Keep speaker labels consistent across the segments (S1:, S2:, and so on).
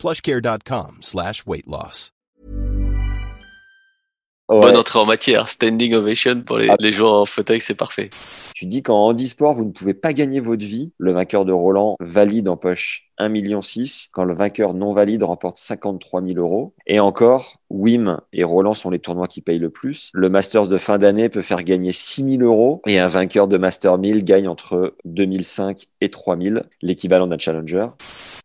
S1: plushcare.com slash weight loss.
S2: Ouais.
S3: Bonne entrée en matière, standing ovation pour les,
S2: Ah.
S3: les joueurs en fauteuil, c'est parfait.
S2: Tu dis qu'en handisport, vous ne pouvez pas gagner votre vie. Le vainqueur de Roland valide en poche 1,6 million, quand le vainqueur non valide remporte 53 000 euros. Et encore, Wim et Roland sont les tournois qui payent le plus. Le Masters de fin d'année peut faire gagner 6 000 euros et un vainqueur de Master 1000 gagne entre 2005 et 3000, l'équivalent d'un challenger.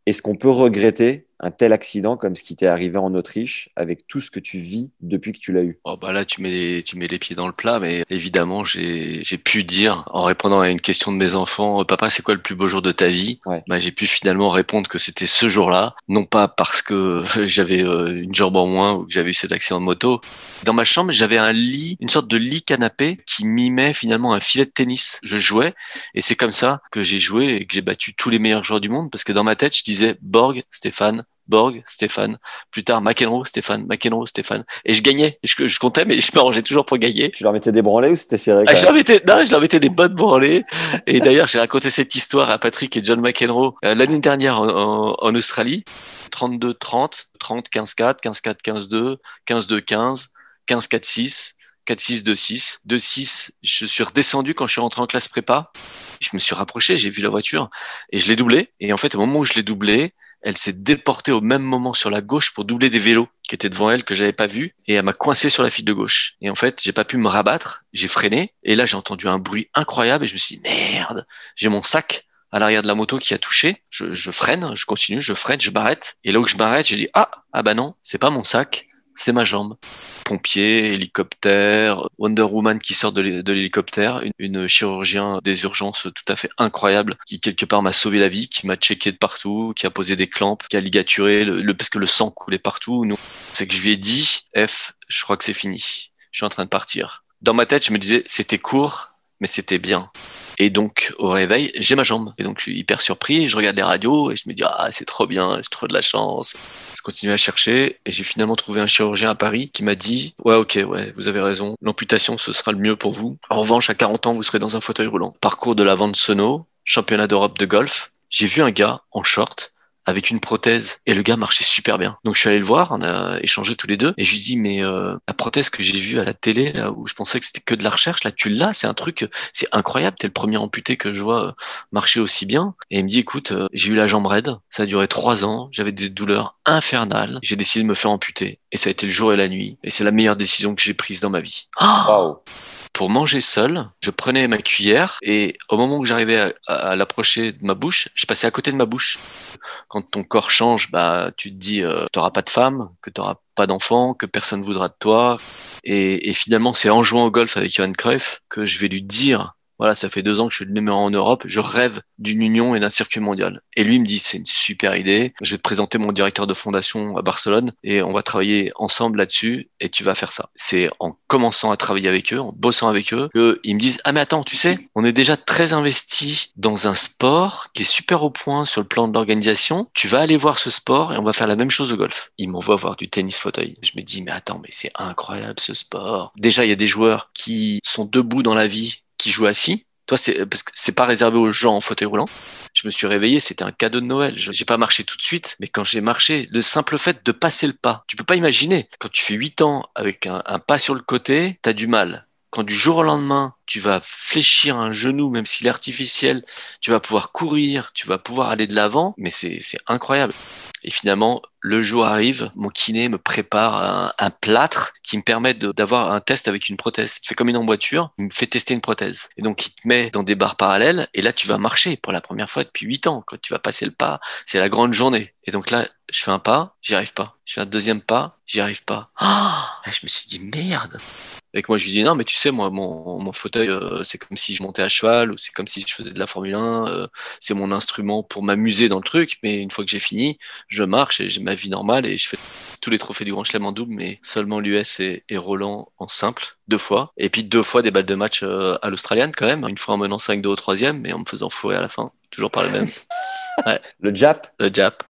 S2: Est-ce qu'on peut regretter un tel accident comme ce qui t'est arrivé en Autriche avec tout ce que tu vis depuis que tu l'as eu
S3: Oh bah là, tu mets, tu mets les pieds dans le plat, mais évidemment, j'ai, j'ai pu dire, en répondant à une question de mes enfants, euh, papa, c'est quoi le plus beau jour de ta vie?
S2: Ouais.
S3: Bah, j'ai pu finalement répondre que c'était ce jour-là, non pas parce que j'avais euh, une jambe en moins ou que j'avais eu cet accident de moto. Dans ma chambre, j'avais un lit, une sorte de lit canapé qui mimait finalement un filet de tennis. Je jouais et c'est comme ça que j'ai joué et que j'ai battu tous les meilleurs joueurs du monde parce que dans ma tête, je disais Borg, Stéphane, Borg, Stéphane. Plus tard, McEnroe, Stéphane, McEnroe, Stéphane. Et je gagnais. Je, je comptais, mais je m'arrangeais toujours pour gagner.
S2: Tu leur mettais des branlées ou c'était serré
S3: Ah, je leur mettais, non, je leur mettais des bonnes branlées. Et d'ailleurs, j'ai raconté cette histoire à Patrick et John McEnroe euh, l'année dernière en, en- en Australie. 32-30, 30, 15-4, 15-4, 15-2, 15-2, 15, 15-4, 6, 4-6, 2-6, 2-6. Je suis redescendu quand je suis rentré en classe prépa. Je me suis rapproché, j'ai vu la voiture et je l'ai doublé. Et en fait, au moment où je l'ai doublé, elle s'est déportée au même moment sur la gauche pour doubler des vélos qui étaient devant elle que j'avais pas vu et elle m'a coincé sur la file de gauche. Et en fait, j'ai pas pu me rabattre, j'ai freiné et là j'ai entendu un bruit incroyable et je me suis dit merde, j'ai mon sac à l'arrière de la moto qui a touché. Je, je freine, je continue, je freine, je m'arrête et là où je m'arrête, j'ai dit ah ah bah non, c'est pas mon sac, c'est ma jambe. Pompier, hélicoptère, Wonder Woman qui sort de l'hé- de l'hélicoptère, une, chirurgien des urgences tout à fait incroyable qui quelque part m'a sauvé la vie, qui m'a checké de partout, qui a posé des clamps, qui a ligaturé le- parce que le sang coulait partout. Nous, c'est que je lui ai dit F, je crois que c'est fini. Je suis en train de partir. Dans ma tête, je me disais c'était court, mais c'était bien. Et donc, au réveil, j'ai ma jambe. Et donc, je suis hyper surpris. Je regarde les radios et je me dis, ah, c'est trop bien, j'ai trop de la chance. Je continue à chercher et j'ai finalement trouvé un chirurgien à Paris qui m'a dit, ouais, ok, ouais, vous avez raison. L'amputation, ce sera le mieux pour vous. En revanche, à 40 ans, vous serez dans un fauteuil roulant. Parcours de la vente Sono, championnat d'Europe de golf. J'ai vu un gars en short avec une prothèse et le gars marchait super bien. Donc je suis allé le voir, on a échangé tous les deux et je lui dis mais euh, la prothèse que j'ai vue à la télé là où je pensais que c'était que de la recherche là tu l'as, c'est un truc c'est incroyable, t'es le premier amputé que je vois euh, marcher aussi bien et il me dit écoute, euh, j'ai eu la jambe raide, ça a duré trois ans, j'avais des douleurs infernales, j'ai décidé de me faire amputer et ça a été le jour et la nuit et c'est la meilleure décision que j'ai prise dans ma vie. Ah
S2: Waouh
S3: pour manger seul, je prenais ma cuillère et au moment où j'arrivais à, l'approcher de ma bouche, je passais à côté de ma bouche. Quand ton corps change, bah tu te dis euh, t'auras pas de femme, que t'auras pas d'enfant, que personne voudra de toi. Et, et finalement, c'est en jouant au golf avec Johan Cruyff que je vais lui dire voilà, ça fait deux ans que je suis le numéro en Europe. Je rêve d'une union et d'un circuit mondial. Et lui me dit, c'est une super idée. Je vais te présenter mon directeur de fondation à Barcelone et on va travailler ensemble là-dessus et tu vas faire ça. C'est en commençant à travailler avec eux, en bossant avec eux, qu'ils me disent, ah mais attends, tu sais, on est déjà très investi dans un sport qui est super au point sur le plan de l'organisation. Tu vas aller voir ce sport et on va faire la même chose au golf. Ils m'envoient voir du tennis fauteuil. Je me dis, mais attends, mais c'est incroyable ce sport. Déjà, il y a des joueurs qui sont debout dans la vie qui jouent assis. Toi, c'est parce que c'est pas réservé aux gens en fauteuil roulant. Je me suis réveillé, c'était un cadeau de Noël. Je- J'ai pas marché tout de suite, mais quand j'ai marché, le simple fait de passer le pas, tu peux pas imaginer. Quand tu fais 8 ans avec un, un pas sur le côté, t'as du mal. Quand du jour au lendemain, tu vas fléchir un genou, même s'il est artificiel, tu vas pouvoir courir, tu vas pouvoir aller de l'avant, mais c'est incroyable. Et finalement, le jour arrive, mon kiné me prépare un, plâtre qui me permet d'avoir un test avec une prothèse. Tu fais comme une emboîture, il me fait tester une prothèse. Et donc, il te met dans des barres parallèles, et là, tu vas marcher pour la première fois depuis huit ans. Quand tu vas passer le pas, c'est la grande journée. Et donc là, je fais un pas, j'y arrive pas. Je fais un deuxième pas, j'y arrive pas. Ah je me suis dit, merde Et que moi, je lui dis, non, mais tu sais, moi, mon, mon fauteuil, euh, c'est comme si je montais à cheval ou c'est comme si je faisais de la Formule 1. euh, c'est mon instrument pour m'amuser dans le truc. Mais une fois que j'ai fini, je marche et j'ai ma vie normale et je fais tous les trophées du Grand Chelem en double, mais seulement l'US et, et Roland en simple, deux fois. Et puis deux fois des balles de match euh, à l'Australienne quand même. Une fois en menant 5-2 au troisième, mais en me faisant fourrer à la fin. Toujours par le même.
S2: Le Jap,
S3: Le Jap.